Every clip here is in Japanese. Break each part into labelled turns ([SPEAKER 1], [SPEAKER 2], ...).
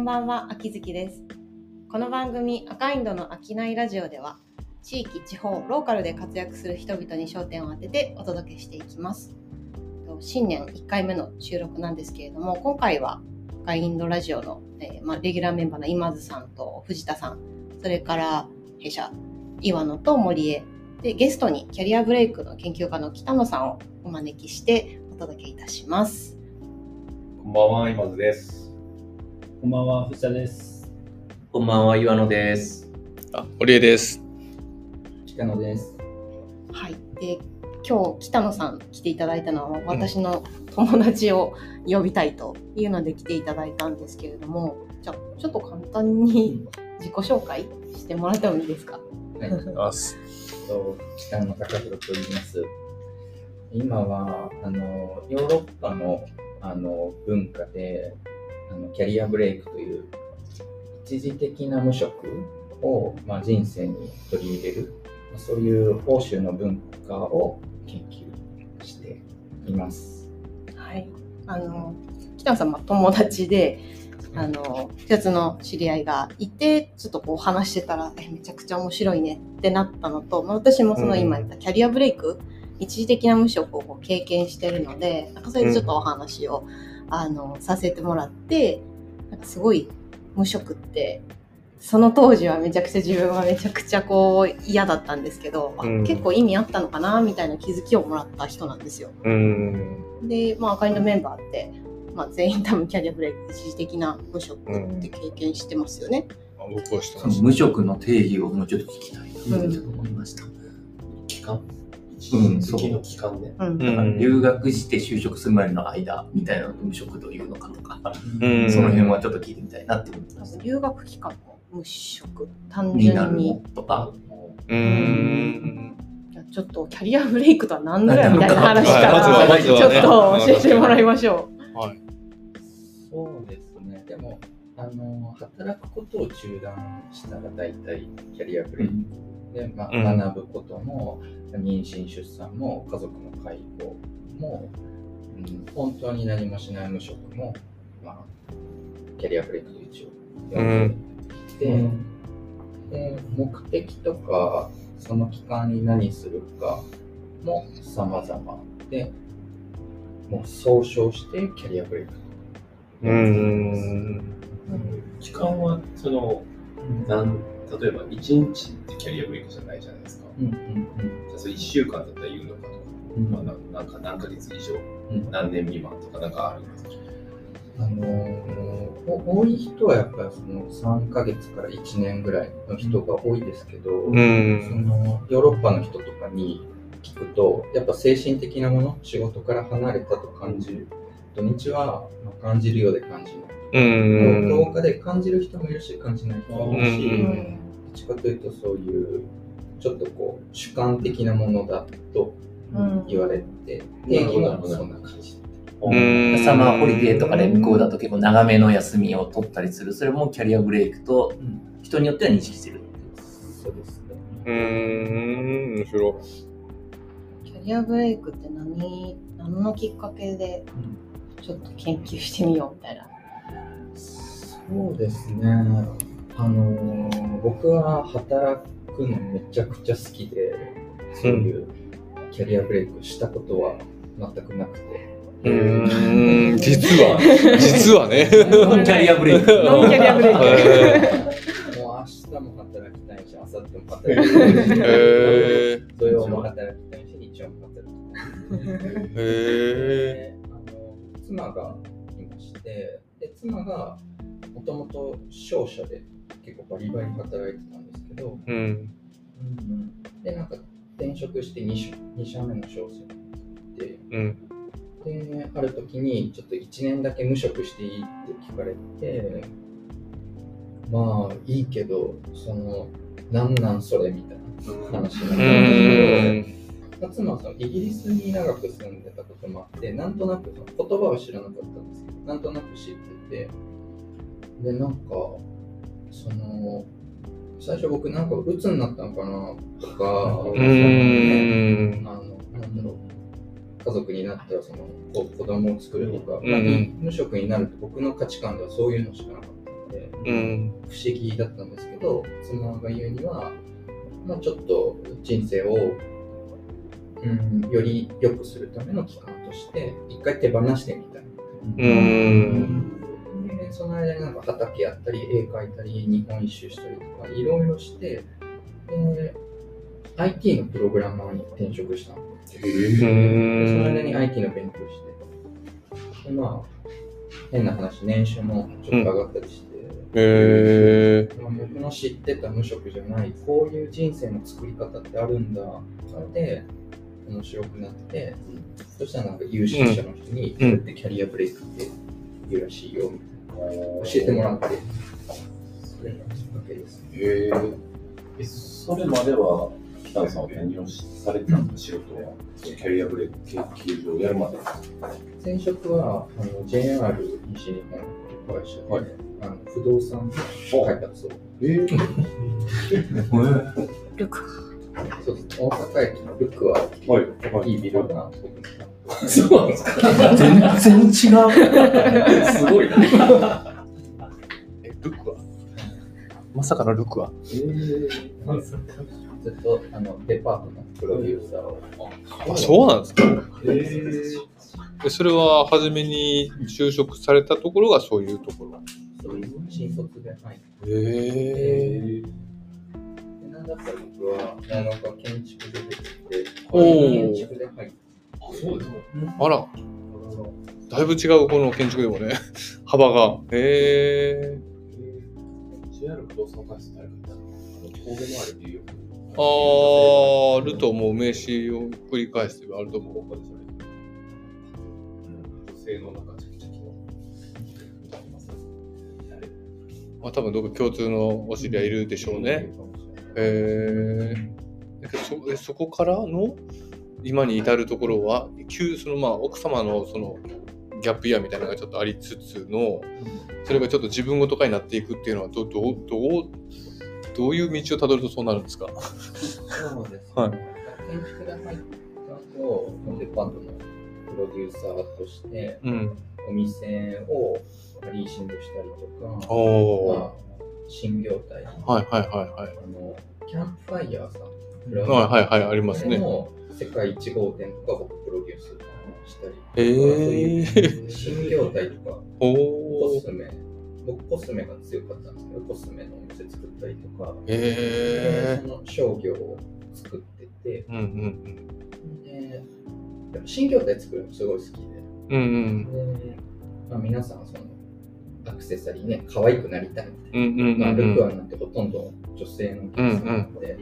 [SPEAKER 1] んばんは、秋月です。この番組、赤インドの商いラジオでは、地域、地方、ローカルで活躍する人々に焦点を当ててお届けしていきます。新年1回目の収録なんですけれども、今回は赤インドラジオの、えーまあ、レギュラーメンバーの今津さんと藤田さん、それから弊社、岩野と森江、で、ゲストにキャリアブレイクの研究家の北野さんをお招きしてお届けいたします。
[SPEAKER 2] こんばんは、今津です。
[SPEAKER 3] こんばんは、藤田です。
[SPEAKER 4] こんばんは、岩野です。
[SPEAKER 5] あ、堀江です。
[SPEAKER 3] 北野です。
[SPEAKER 1] はい、で今日北野さん来ていただいたのは私の友達を呼びたいというので来ていただいたんですけれどもじゃあちょっと簡単に自己紹介してもらってもいいですか？
[SPEAKER 3] はい、
[SPEAKER 5] あす。
[SPEAKER 3] と北野貴弘と言います。今はあのヨーロッパのあの文化であのキャリアブレイクという一時的な無職を、まあ、人生に取り入れるまあそういう欧州の文化を研究しています。
[SPEAKER 1] はいあの北野さんは友達であの2つの知り合いがいてちょっとこう話してたらえめちゃくちゃ面白いねってなったのと、まあ、私もその今言ったキャリアブレイク、一時的な無職をこう経験してるのでなんかそれでちょっとお話を、あのさせてもらってなんかすごい無職ってその当時はめちゃくちゃ自分はめちゃくちゃこう嫌だったんですけど、あ
[SPEAKER 5] うん
[SPEAKER 1] 結構意味あったのかなみたいな気づきをもらった人なんですよ。
[SPEAKER 5] うん。
[SPEAKER 1] で、まあ、赤いのメンバーって、まあ、全員多分キャリアブレイク一時的な無職って経験してますよね。
[SPEAKER 5] あ僕はしてます。
[SPEAKER 4] その無職の定義をもうちょっと聞きたいなと思いました。
[SPEAKER 2] 期間
[SPEAKER 4] うん
[SPEAKER 2] 一時的の期間ね。
[SPEAKER 1] うん
[SPEAKER 5] うん
[SPEAKER 4] だから留学して就職するまでの間みたいなのを無職というのかとか、
[SPEAKER 5] うん
[SPEAKER 4] その辺はちょっと聞いてみたいなって思います。
[SPEAKER 1] 留学期間も無職単
[SPEAKER 4] になる
[SPEAKER 1] 純に
[SPEAKER 4] のとか、
[SPEAKER 5] うん。
[SPEAKER 1] ちょっとキャリアブレイクとは何ぞやみたいな話からちょっと教えてもらいましょ
[SPEAKER 5] はい。
[SPEAKER 3] そうですね。でも、あの、働くことを中断したら大体キャリアブレイク。で、まあ
[SPEAKER 5] うん
[SPEAKER 3] 学ぶことも、妊娠、出産も、家族の介護も、うん、本当に何もしない無職も、まあ、キャリアブレイクと一応呼んできて、で、目的とか、その期間に何するかも様々で、もう総称してキャリアブレイク。
[SPEAKER 5] うん。
[SPEAKER 1] う。
[SPEAKER 2] 期間は、その、なん例えば1日ってキャリアブレイクじゃないじゃないですか。
[SPEAKER 3] うんうん
[SPEAKER 2] じゃあそれ1週間だったら言うのかとか、
[SPEAKER 3] うん。
[SPEAKER 2] まあ、ななんか何ヶ月以上、
[SPEAKER 3] うん。
[SPEAKER 2] 何年未満とかなんかあるんですか？
[SPEAKER 3] あの多い人はやっぱりその3ヶ月から1年ぐらいの人が多いですけど、
[SPEAKER 5] う
[SPEAKER 3] そ
[SPEAKER 5] ん。
[SPEAKER 3] のヨーロッパの人とかに聞くとやっぱ精神的なもの仕事から離れたと感じる。土日はまあ感じるようで感じない、
[SPEAKER 5] うん。
[SPEAKER 3] 10日で感じる人もいるし感じない人もいるし、
[SPEAKER 5] うん。
[SPEAKER 3] どっちかというとそういうちょっとこう主観的なものだと
[SPEAKER 1] うん
[SPEAKER 3] 言われて定義もそんな感じ。
[SPEAKER 5] うん
[SPEAKER 4] サマーホリデーとかで向こうだと結構長めの休みを取ったりする、それもキャリアブレイクと人によっては認識してる。
[SPEAKER 3] そうですね。
[SPEAKER 5] うん。面白
[SPEAKER 1] キャリアブレイクって何、何のきっかけでちょっと研究してみようみたいな。
[SPEAKER 3] そうですね。あのー僕は働くのめちゃくちゃ好きで、そういうキャリアブレイクしたことは全くなくて。
[SPEAKER 5] い。うん。実は、実はね。
[SPEAKER 4] ノンキャリアブレイク。
[SPEAKER 1] ノンキャリアブレイク
[SPEAKER 5] へ
[SPEAKER 3] もう明日も働きたいし、明後日も働きたいし、土曜も働きたいし、日曜も働きたいし。
[SPEAKER 5] ーへ
[SPEAKER 3] であの妻がいまして、で妻がもともと商社で結構バリバリ働いてたんですけど、
[SPEAKER 5] ーうん。
[SPEAKER 3] で、なんか転職して 2, 社2社目の商社に行って、
[SPEAKER 5] うん。
[SPEAKER 3] で、ある時にちょっと1年だけ無職していいって聞かれて、まあいいけど、その、なんなんそれみたいな話になったん
[SPEAKER 5] う
[SPEAKER 3] ですけど、
[SPEAKER 5] ん。
[SPEAKER 3] 妻はそのイギリスに長く住んでたこともあって、なんとなくその言葉は知らなかったんですけど、なんとなく知ってて、で、なんか、その、最初僕なんか鬱になったのかなとか、
[SPEAKER 5] うーん。
[SPEAKER 3] あの、なんだろう、家族になったらその子子供を作るとか、
[SPEAKER 5] うん
[SPEAKER 3] まあ無職になると僕の価値観ではそういうのしかなかった。で、
[SPEAKER 5] うん。
[SPEAKER 3] 不思議だったんですけど、妻が言うには、まあ、ちょっと人生を、うん、より良くするための期間として、一回手放してみたい。
[SPEAKER 5] うん。
[SPEAKER 3] で、その間になんか畑やったり、絵描いたり、日本一周したりとか、いろいろして、で、IT のプログラマーに転職したの。その間
[SPEAKER 5] ん。
[SPEAKER 3] に IT の勉強して、で、まあ、変な話、年収もちょっと上がったりして、
[SPEAKER 5] へえ。
[SPEAKER 3] まあ、僕の知ってた無職じゃない、こういう人生の作り方ってあるんだ、で、面白くなって、そしたらなんか有識者の人に、こ
[SPEAKER 5] うん
[SPEAKER 3] れってキャリアブレイクって言うらしいよ、みたいな。教えてもらって、それがきっかけです。
[SPEAKER 2] へえ。え、それまでは、北野さんは何をされてたんですか、仕事は？キャリアブレイク研究所をやるまで。
[SPEAKER 3] 前職はあの JR 西日本の会社で、
[SPEAKER 2] はい
[SPEAKER 3] あの不動産開発を。
[SPEAKER 2] え
[SPEAKER 1] ルク
[SPEAKER 3] そうです。大阪駅のルックは
[SPEAKER 2] はい。
[SPEAKER 3] いいビル
[SPEAKER 2] そうなんですか。
[SPEAKER 4] 全然違う。
[SPEAKER 2] すごいな。
[SPEAKER 5] え、ルクは？まさかのルクは。
[SPEAKER 2] えー、
[SPEAKER 3] ずっとあのデパートのプロデューサーを。
[SPEAKER 5] あ、そうなんですか。
[SPEAKER 2] えー、
[SPEAKER 5] でそれは初めに就職されたところがそういうところ。
[SPEAKER 3] そういう新卒で入って。
[SPEAKER 5] へえ。
[SPEAKER 3] でなんだったら僕は大学は建築で出てきて、建築で入っ
[SPEAKER 2] そうですか。
[SPEAKER 5] あら、だいぶ違うこの建築でもね、幅が。へえ。
[SPEAKER 2] JR 不動産開発誰かいたの神戸のあ。
[SPEAKER 5] あると思う名詞を繰り返してあると思う。
[SPEAKER 2] 性のま
[SPEAKER 5] あ多分どこか共通のお知り合いいるでしょうね。。へえ。だけどそえそこからの今に至るところは、急そのまあ奥様のそのギャップイヤーみたいなのがちょっとありつつの、それがちょっと自分ごと化になっていくっていうのはどどうどうどういう道をたどるとそうなるんですか？
[SPEAKER 3] そうです、ね。
[SPEAKER 5] はい
[SPEAKER 3] 建築で入った後、デパートのプロデューサーとして、
[SPEAKER 5] うん。
[SPEAKER 3] お店をリーシングしたりとか、
[SPEAKER 5] おお。
[SPEAKER 3] まあ、新業態、あ
[SPEAKER 5] はいはいはいはい。
[SPEAKER 3] のキャンプファイヤーさん。
[SPEAKER 5] はいはいはいありますね。
[SPEAKER 3] も世界1号店とか僕プロデュースしたりとか、
[SPEAKER 5] へえ
[SPEAKER 3] そういう新業態とか。コスメ、僕コスメが強かったんですけど、コスメのお店作ったりとか、
[SPEAKER 5] へえ
[SPEAKER 3] で。その商業を作ってて、
[SPEAKER 5] うんうん
[SPEAKER 3] でやっぱ新業態作るのすごい好きで、
[SPEAKER 5] うん。うんうん。
[SPEAKER 3] でまあ、皆さんそのアクセサリーね、可愛くなりたいみたい
[SPEAKER 5] うんうんうん
[SPEAKER 3] な。まあ、ルクア
[SPEAKER 5] うん。
[SPEAKER 3] なんてほとんど女性のお客さんなので、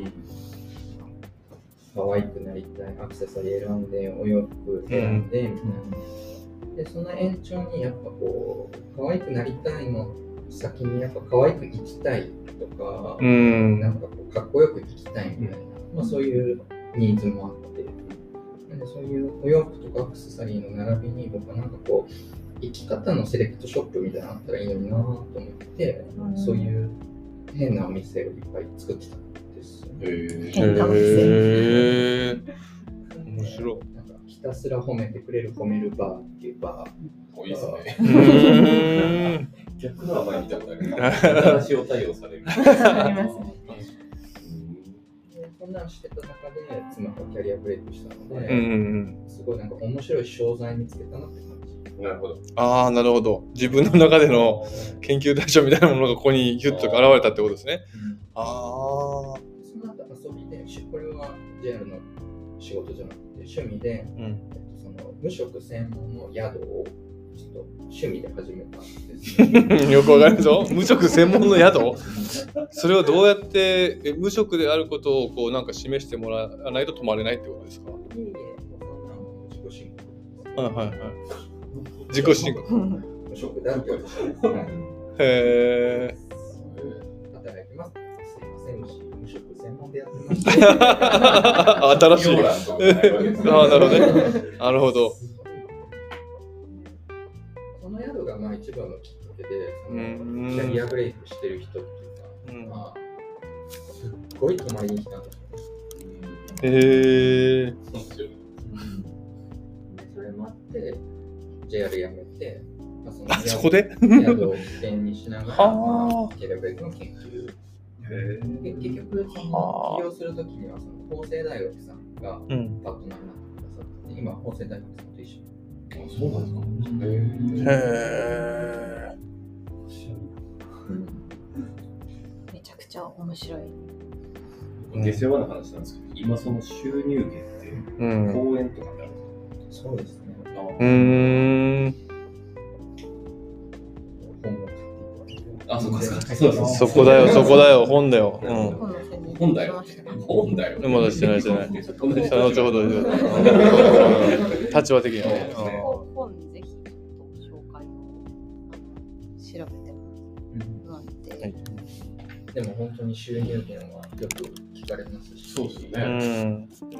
[SPEAKER 3] 可愛くなりたい、アクセサリー選んで、お洋服選んで、みたいな。で、その延長にやっぱこう、可愛くなりたいの先にやっぱ可愛く生きたいとか、
[SPEAKER 5] うん。
[SPEAKER 3] なんかこうかっこよく生きたいみたいな、まあ、そういうニーズもあって、なんでそういうお洋服とかアクセサリーの並びに僕はなんかこう、生き方のセレクトショップみたいなのあったらいいのになと思って、
[SPEAKER 1] うん
[SPEAKER 3] そういう変なお店をいっぱい作ってたんですよね。
[SPEAKER 2] へ
[SPEAKER 1] 変なお店
[SPEAKER 5] へえ。面白い。
[SPEAKER 3] なんかひたすら褒めてくれる褒めるバーっていうバー。
[SPEAKER 2] い。ですね。逆のは前見たことある。新しいお対応される。
[SPEAKER 1] ありますね
[SPEAKER 3] でそんなんしてた中で妻がキャリアブレイクしたので、
[SPEAKER 5] うんうんうん。
[SPEAKER 3] すごいなんか面白い商材見つけたなって感じ。
[SPEAKER 2] なるほど。
[SPEAKER 5] ああ、なるほど。自分の中での研究対象みたいなものがここにヒュッと現れたってことですね。ああ。
[SPEAKER 3] その後遊びで、しこれは JR の仕事じゃなくて、趣味で、
[SPEAKER 5] うん。
[SPEAKER 3] えっと、その無職専門の宿をちょっと趣味で始めたんですよ。
[SPEAKER 5] よくわかるぞ。無職専門の宿？それをどうやってえ無職であることをこうなんか示してもらわないと泊まれないってことですか？
[SPEAKER 3] いえいえ、自己申告。
[SPEAKER 5] はいはいはい。自己申告。
[SPEAKER 3] 無職だって言われて、はい
[SPEAKER 5] へえ。
[SPEAKER 3] 働きます。すいません、無職専門でやってます。
[SPEAKER 5] 新しい。
[SPEAKER 2] あ
[SPEAKER 5] あーなるほどね。なるほど。
[SPEAKER 3] この宿がまあ一番のきっかけで、その
[SPEAKER 5] うん
[SPEAKER 3] キャリアブレイクしてる人っていうか、
[SPEAKER 5] うん
[SPEAKER 3] まあ、すっごい泊まりに来たんですよ。
[SPEAKER 5] へえ。
[SPEAKER 3] JR 辞めて、まあ、そのの
[SPEAKER 5] あそこで？
[SPEAKER 3] 宿を起点にしながら、
[SPEAKER 5] はあ
[SPEAKER 3] まあ、キャリアブレイクの研究。
[SPEAKER 5] へ
[SPEAKER 3] で結局、起業するときには、その法政大学さんが
[SPEAKER 5] うん。
[SPEAKER 3] パートナーになってくださって、今、法政大学さんと一緒に。
[SPEAKER 2] あそうなんですか。へ
[SPEAKER 5] へえ。
[SPEAKER 1] めちゃくちゃ面白い。
[SPEAKER 2] え。下世話な話なんですけど、今その収入源って
[SPEAKER 5] うん。う
[SPEAKER 2] 公演とかになる
[SPEAKER 3] そうですね。
[SPEAKER 5] ーん。
[SPEAKER 3] 本を買っていただいて。
[SPEAKER 2] あ、そうかそうか。そうそう
[SPEAKER 5] そこだよ、そこだよ、本だよ。うん。
[SPEAKER 1] 本
[SPEAKER 2] だよ。本だよ。
[SPEAKER 5] まだしてないしてない後ほど。立場的にはね。
[SPEAKER 1] 本本ぜひ紹介調べてもらって。
[SPEAKER 5] はい
[SPEAKER 3] でも本当に収入源はよく聞かれますし。
[SPEAKER 2] そうですね。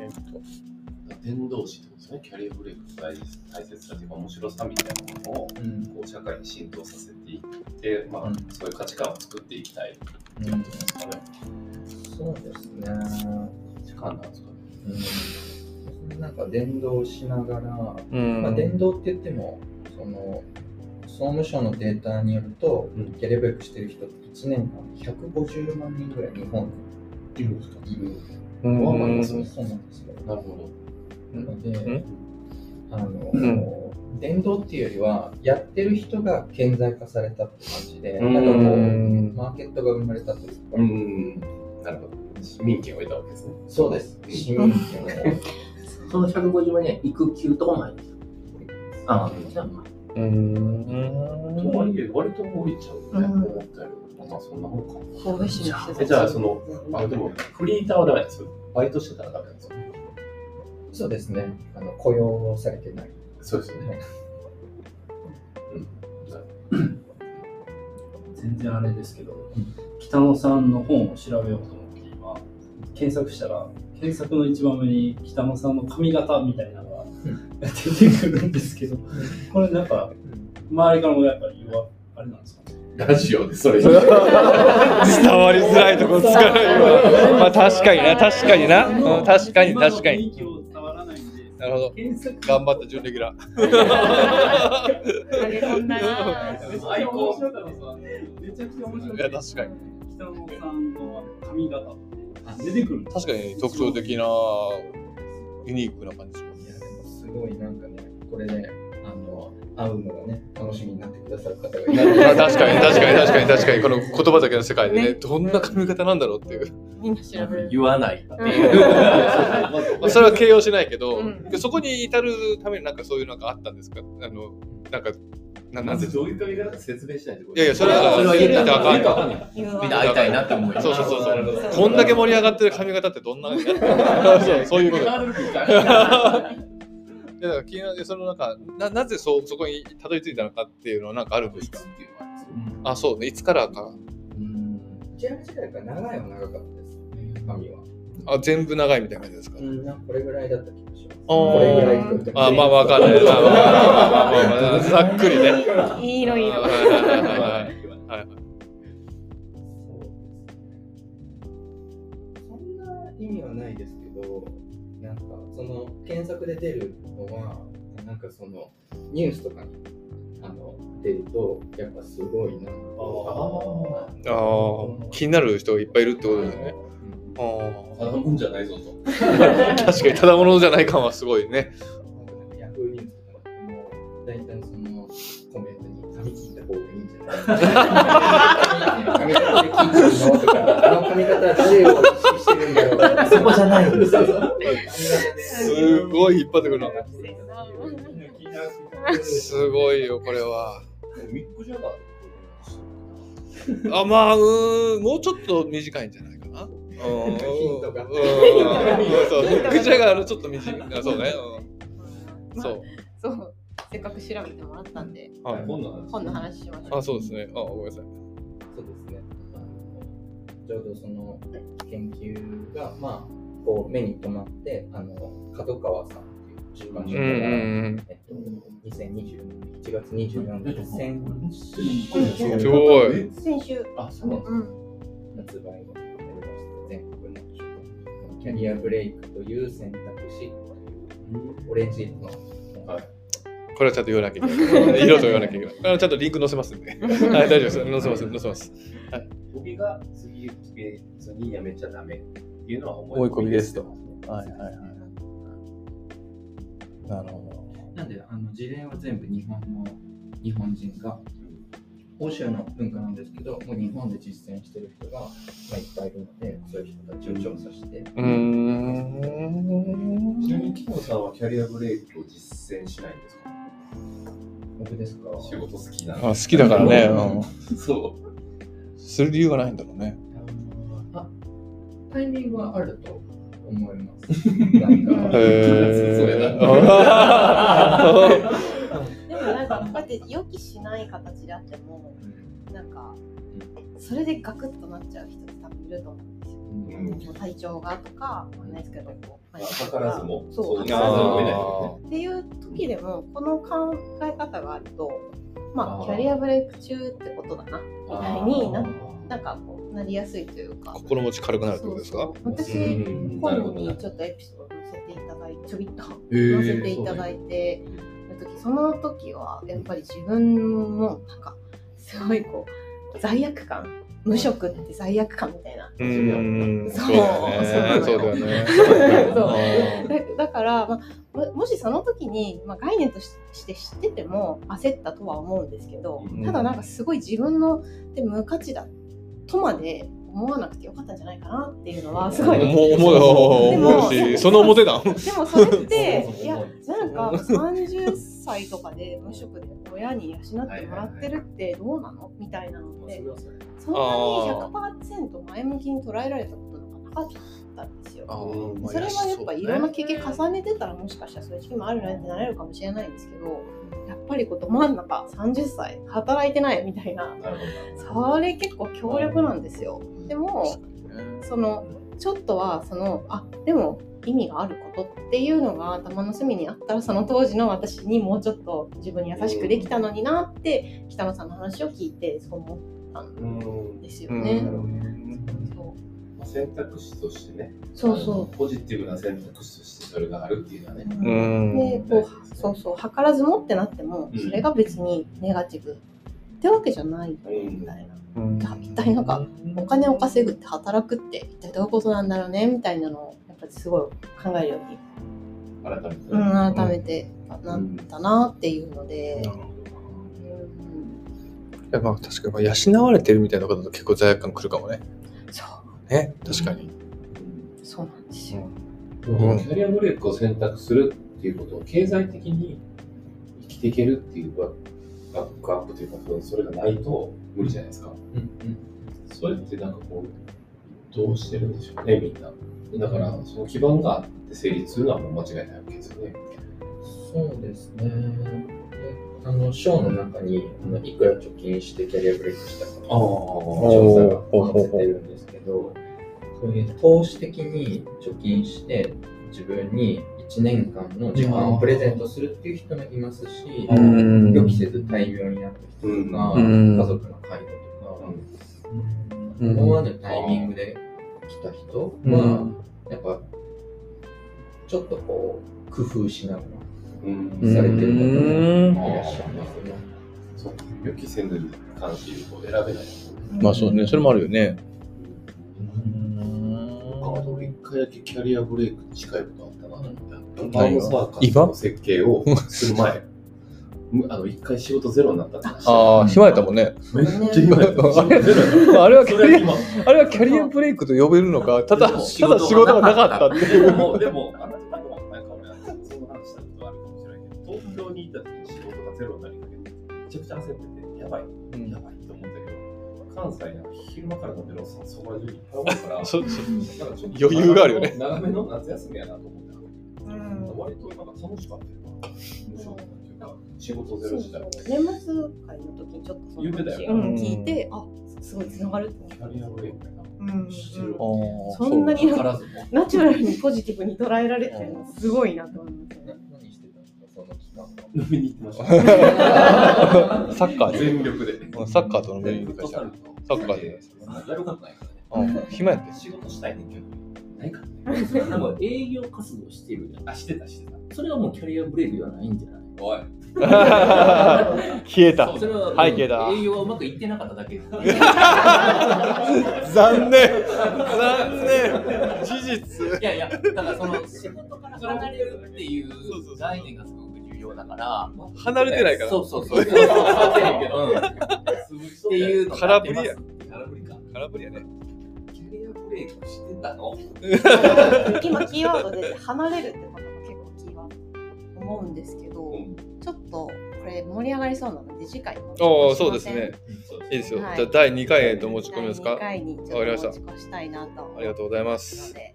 [SPEAKER 5] ん。
[SPEAKER 2] 伝道師ってことですね。キャリアブレイクの大切大切さというか面白さみたいなものを
[SPEAKER 3] うん。
[SPEAKER 2] こう社会に浸透させていって、まあ
[SPEAKER 3] うん
[SPEAKER 2] そういう価値観を作っていきたいって
[SPEAKER 3] うん
[SPEAKER 2] ことですかね。
[SPEAKER 3] そうですね。
[SPEAKER 2] 価値観なんですかね。
[SPEAKER 3] うん。なんか伝道しながら、
[SPEAKER 5] うん。
[SPEAKER 3] まあ、伝道って言っても、その、総務省のデータによると、
[SPEAKER 2] うん
[SPEAKER 3] キャリアブレイクしてる人って1年間150万人ぐらい日本
[SPEAKER 2] いるんですか
[SPEAKER 3] にいる。
[SPEAKER 5] うん
[SPEAKER 3] そうなんですよ。
[SPEAKER 2] なるほ
[SPEAKER 3] なので、
[SPEAKER 5] ん
[SPEAKER 3] あの、
[SPEAKER 5] うん
[SPEAKER 3] 伝道っていうよりは、やってる人が顕在化されたって感じで、
[SPEAKER 2] うん
[SPEAKER 3] なんかこう、
[SPEAKER 5] うん
[SPEAKER 3] マーケットが生まれたというか、
[SPEAKER 2] ど。うん。なるほど。市民権を得たわけですね。
[SPEAKER 3] そうです。市民権を。
[SPEAKER 4] その150万には育休とかも入ってる。ああ、じゃあまあ。
[SPEAKER 5] うん。
[SPEAKER 2] とはいえ、割と降りちゃうね、
[SPEAKER 1] うん
[SPEAKER 2] 思ったより。まあそんなもんか。
[SPEAKER 1] 神戸市の人
[SPEAKER 2] えじゃあ、その、あ、でも、フリーターはダメですよ。バイトしてたらダメなんですよ。
[SPEAKER 3] そうですね。あの雇用されてない。
[SPEAKER 2] そうですよね。
[SPEAKER 6] 全然あれですけど、
[SPEAKER 3] うん
[SPEAKER 6] 北野さんの本を調べようと思って今検索したら検索の一番上に北野さんの髪型みたいなのが出てくるんですけど、これなんか周りからもやっぱり言わあれなんですか？ね
[SPEAKER 2] ラジオでそれ
[SPEAKER 5] 伝わりづらいとこつかないわ。まあ確かにな、確かにな。うん確かに、確かに。
[SPEAKER 6] な
[SPEAKER 5] るほど。頑張った準レギュラー。
[SPEAKER 1] 投げ込んだな
[SPEAKER 6] めちゃくちゃ面白かった。ですわめちゃくちゃ面白
[SPEAKER 5] いや、確かに。
[SPEAKER 6] 北野さんの髪型。出てくる。
[SPEAKER 5] 確かに特徴的な、ユニークな感じします
[SPEAKER 3] いやでもすごいなんかね、これね、あの、会うのがね、楽しみになってくださる方がい
[SPEAKER 5] ま
[SPEAKER 3] る。
[SPEAKER 5] あ確かに確かに 確かに確かにこの言葉だけの世界でね
[SPEAKER 1] ね。
[SPEAKER 5] どんな髪型なんだろうっていう、
[SPEAKER 1] みん。な調べる。
[SPEAKER 4] 言わない
[SPEAKER 5] それは形容しないけど、
[SPEAKER 1] うん。
[SPEAKER 5] でそこに至るためになんかそういうなんかあったんですか？あのなんかななんで？
[SPEAKER 2] どういう髪型か説明しないと。
[SPEAKER 5] いやいやそれは
[SPEAKER 4] それは言った
[SPEAKER 5] らあかんと
[SPEAKER 1] みん
[SPEAKER 4] みんな会いたいなって思うよ。
[SPEAKER 5] そうそうそう。そうこんだけ盛り上がってる髪型ってどんなそうそういうこと
[SPEAKER 2] い
[SPEAKER 5] やだから気になってそのなんかななぜそうそこにたどり着いたのかっていうのはなんかあるんですか
[SPEAKER 2] っていうのはありますよ
[SPEAKER 5] あそうねいつからか
[SPEAKER 3] うん。ジャム時代から長いは長かったです。髪は。
[SPEAKER 5] あ全部長いみたいな感じですか、
[SPEAKER 3] うん、なんかこれぐらいだった気がします。これぐらいって言っても
[SPEAKER 5] あまあわかんない まあまあまあまあざっくりね
[SPEAKER 1] いいのいいの。
[SPEAKER 5] はいはいはいはいはいはい
[SPEAKER 3] そんな意味はないですけど、なんかその検索で出るのは、なんかそのニュースとかにあの出ると、やっぱすごいな。
[SPEAKER 5] ああ気になる人がいっぱいいるってことですよね。あ
[SPEAKER 2] ただもんじゃないぞと。
[SPEAKER 5] あ 確かにただものじゃない感はすごいね。
[SPEAKER 3] ヤフーニュースとかでも、大体そのあの髪型は誰を意識してるんだろう
[SPEAKER 4] そこじゃないんですよ。
[SPEAKER 5] すごい引っ張ってくる。なすごいよこれは。あまあうーんもうちょっと短いんじゃないかな。うん。
[SPEAKER 3] ヒントが
[SPEAKER 5] うん。そう。ミック・ジャガーのちょっと短いあそうね、うん、そう
[SPEAKER 1] そう。せっかく調べてもらったんで、
[SPEAKER 5] はい
[SPEAKER 2] 本の話。
[SPEAKER 1] 本の話しましょう。
[SPEAKER 5] あそうですねあごめんなさい
[SPEAKER 3] そうですね。あのちょうどその研究が、まあ、こう目に留まって、あの角川さんっていう出版社から、えっと、2020年1月24日、先
[SPEAKER 5] すごい
[SPEAKER 1] 先週。
[SPEAKER 2] あ、そうなん
[SPEAKER 1] うん。
[SPEAKER 3] 発売がされまして、全国のキャリアブレイクという選択肢というオレンジの本
[SPEAKER 2] はい
[SPEAKER 5] これはちゃんと言わなきゃいけない。色と言わなきゃいけない。あのちゃんとリンク載せますんで。はい、大丈夫です。載せます、載せます。
[SPEAKER 2] 僕が次行けずにやめちゃダメっていうのは
[SPEAKER 5] 追い込みですと
[SPEAKER 2] と。
[SPEAKER 5] はいはいはい。なるほ
[SPEAKER 3] なんで、あの事例は全部日本の日本人が、欧州の文化なんですけど、もう日本で実践してる人が、まあ、いっぱいいるので、そういう人たちを調査して、
[SPEAKER 5] ど。うーん。
[SPEAKER 2] ちなみに北野さんはキャリアブレイクを実践しないんですか？
[SPEAKER 3] 僕ですか？
[SPEAKER 2] 仕事好きなん
[SPEAKER 5] あ好きだからね。う
[SPEAKER 2] そう。
[SPEAKER 5] ん。する理由がないんだろうね。
[SPEAKER 3] あタイミングはあると思います。なんか
[SPEAKER 5] へ
[SPEAKER 2] そう
[SPEAKER 5] ー。
[SPEAKER 1] でもなんかこうやって予期しない形であってもなんかそれでガクッとなっちゃう人って多分いると思う。
[SPEAKER 2] うん。
[SPEAKER 1] 体調がとかわかんないですけどこう
[SPEAKER 2] まあ図らずも
[SPEAKER 1] そう
[SPEAKER 2] 図
[SPEAKER 5] あ
[SPEAKER 2] らざるを得ない
[SPEAKER 5] ー
[SPEAKER 2] よ
[SPEAKER 1] っていう時でもこの考え方があるとまあキャリアブレイク中ってことだなみたいにななんかこうなりやすいというか。
[SPEAKER 5] 心持ち軽くなるってことですか？
[SPEAKER 1] そうそう私本
[SPEAKER 2] ど
[SPEAKER 1] にちょっとエピソード載せていただいてちょびっと
[SPEAKER 3] ー。
[SPEAKER 1] 載せていただいてる時その時はやっぱり自分もなんかすごいこう罪悪感無職って罪悪感みたいな。
[SPEAKER 5] う。
[SPEAKER 1] そ
[SPEAKER 5] そう。
[SPEAKER 1] そ
[SPEAKER 5] そううだよね。
[SPEAKER 1] そう。だだから、まあ、ももしその時に、まあ、概念としして知ってても焦ったとは思うんですけど、
[SPEAKER 2] うん。
[SPEAKER 1] ただなんかすごい自分ので無価値だとまで思わなくてよかったんじゃないかなっていうのはすごい。
[SPEAKER 5] 思う思うし、その表だ。
[SPEAKER 1] でもそれって いやなんか30歳とかで無職で親に養ってもらってるってどうなの？みたいなのってそんなに100%前向きに捉えられたことなんかなかったんですよ。それはやっぱいろんな経験重ねてたらもしかしたらそういう時期もあるねってなれるかもしれないんですけどやっぱりこうど真ん中30歳働いてないみたいな。それ結構強力なんですよ。でもそのちょっとはそのあでも意味があることっていうのが頭の隅にあったらその当時の私にもうちょっと自分に優しくできたのになって北野さんの話を聞いてそう思ったん
[SPEAKER 2] うん。
[SPEAKER 1] ですよ
[SPEAKER 5] うん。
[SPEAKER 1] ね。
[SPEAKER 5] うん
[SPEAKER 1] そう。
[SPEAKER 2] まあ選択肢としてね、
[SPEAKER 1] そうそ
[SPEAKER 2] あのポジティブな選択肢としてそれがあるっていうのはね。
[SPEAKER 1] う。
[SPEAKER 5] うん。
[SPEAKER 1] でこうそうそう図らずもってなっても
[SPEAKER 2] うん。
[SPEAKER 1] それが別にネガティブってわけじゃないみたいな。
[SPEAKER 5] うん。
[SPEAKER 1] 一体なんかお金を稼ぐって働くって一体どういうことなんだろうねみたいなのをやっぱりすごい考えるように、
[SPEAKER 2] 改めて。
[SPEAKER 1] うん、改めてなったなっていうので、うん。
[SPEAKER 5] いやまあ確かにまあ養われてるみたいなことと結構罪悪感くるかもね。
[SPEAKER 1] そう
[SPEAKER 5] ね、確かに。
[SPEAKER 1] そうなんですよ。
[SPEAKER 2] キャリアブレイクを選択するっていうことを経済的に生きていけるっていうバックアップというかそれがないと無理じゃないですか。それってなんかこうどうしてるんでしょうねみんな。だからその基盤があって成立するのはもう間違いないわけですよね。
[SPEAKER 3] そうですね。であの、ショーの中に、あのいくら貯金してキャリアブレイクしたか。調査が載せてるんですけど、そういう投資的に貯金して、自分に1年間の時間をプレゼントするっていう人もいますし、
[SPEAKER 5] うん。
[SPEAKER 3] 予期せず大病になった人とか、
[SPEAKER 5] うん。
[SPEAKER 3] 家族の介護とか、
[SPEAKER 5] うん。
[SPEAKER 3] 思わぬタイミングで来た人は、やっぱ、ちょっとこう、工夫しながら
[SPEAKER 2] うん
[SPEAKER 3] されてる方
[SPEAKER 5] うん
[SPEAKER 3] もいらっしゃいますね。
[SPEAKER 2] そう予期せぬ関係を選べない。
[SPEAKER 5] まあそうね、それもあるよね。
[SPEAKER 2] あと俺一回だけキャリアブレイクに近いことあったな。ームサーカスの設計をする前、む あの一回仕事ゼロになったって話
[SPEAKER 5] ああ、暇やったもんね。
[SPEAKER 2] めっちゃ暇やった。
[SPEAKER 5] あれはキャリア、あれはキャリアブレイクと呼べるのか、ただ、ただ仕事がなかったってい
[SPEAKER 2] で
[SPEAKER 5] う。
[SPEAKER 2] も、でも、あの時も、なんか俺、話したことあるかもしれないけど、東京にいた時に仕事がゼロになりかけて、めちゃくちゃ焦ってて、やばい、
[SPEAKER 5] うん。
[SPEAKER 2] やばいと思ったけど、関西なんか昼間から飲んでるおっさん、そこら中にいっぱいおるから、
[SPEAKER 5] そそ
[SPEAKER 2] なんかちょっと
[SPEAKER 5] 余裕があるよね。
[SPEAKER 2] 長めの夏休みやなと思って
[SPEAKER 1] うん。
[SPEAKER 2] 割となんか楽しかったよな。うか、仕事ゼロ時代。
[SPEAKER 1] 年末会の時にちょっとその
[SPEAKER 2] 言ってたよ。
[SPEAKER 1] うん、聞いてあすごいつながるって
[SPEAKER 2] キャリアブレイクやな。
[SPEAKER 1] そんなに。ナチュラルにポジティブに捉えられてるのすごいなと思いますね。
[SPEAKER 3] 何してたんですか、その期間は。
[SPEAKER 2] 飲みに行ってました。
[SPEAKER 5] サッカーで。
[SPEAKER 2] 全力で。
[SPEAKER 5] サッカーと飲みに行
[SPEAKER 2] フット
[SPEAKER 5] く会社
[SPEAKER 2] サ
[SPEAKER 5] ッカーで
[SPEAKER 2] やることないからね。
[SPEAKER 5] うん暇やって。
[SPEAKER 2] 仕事したいねんけど。ないからね。
[SPEAKER 4] そ営業活動してるじゃん。
[SPEAKER 2] あ、してた、してた。
[SPEAKER 4] それはもうキャリアブレイクではないんじゃない？
[SPEAKER 3] おい。
[SPEAKER 5] 消えた。
[SPEAKER 4] そうそれは
[SPEAKER 5] はい消えた
[SPEAKER 4] 営業がうまくいってなかっただけ。
[SPEAKER 5] 残念。残念。事実。
[SPEAKER 4] いやいや、だからその仕事から離れるっていう概念がすごく重要だから。
[SPEAKER 5] 離れてないから。
[SPEAKER 4] そうそうそう。そうそうそう。うんっていうのが
[SPEAKER 5] 空振りや。
[SPEAKER 4] 空振りか。
[SPEAKER 5] 空振りやね。
[SPEAKER 3] キャリアブレイクしてたの？
[SPEAKER 1] 今キーワードで離れるってこと？思うんですけど、ちょっとこれ盛り上がりそうなので次回も
[SPEAKER 5] おおそうですね。いいですよ、
[SPEAKER 1] はい。
[SPEAKER 5] じゃあ第2回へと持ち込みますか？
[SPEAKER 1] 第2回にちょっと持ち越したいなと思
[SPEAKER 5] ありがとうございま
[SPEAKER 1] の
[SPEAKER 5] す。
[SPEAKER 1] で、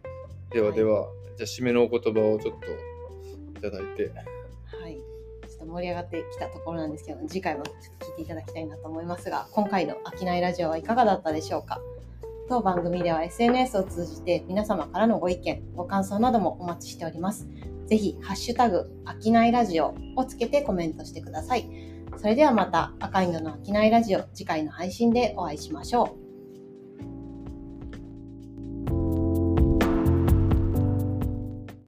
[SPEAKER 5] ではではじゃあ締めのお言葉をちょっといただいて。
[SPEAKER 1] はい、ちょっと盛り上がってきたところなんですけど次回もちょっと聞いていただきたいなと思いますが今回の「飽きないラジオ」はいかがだったでしょうか？当番組では SNS を通じて皆様からのご意見ご感想などもお待ちしておりますぜひハッシュタグあきないラジオをつけてコメントしてください。それではまた赤いのの飽きないラジオ次回の配信でお会いしましょう。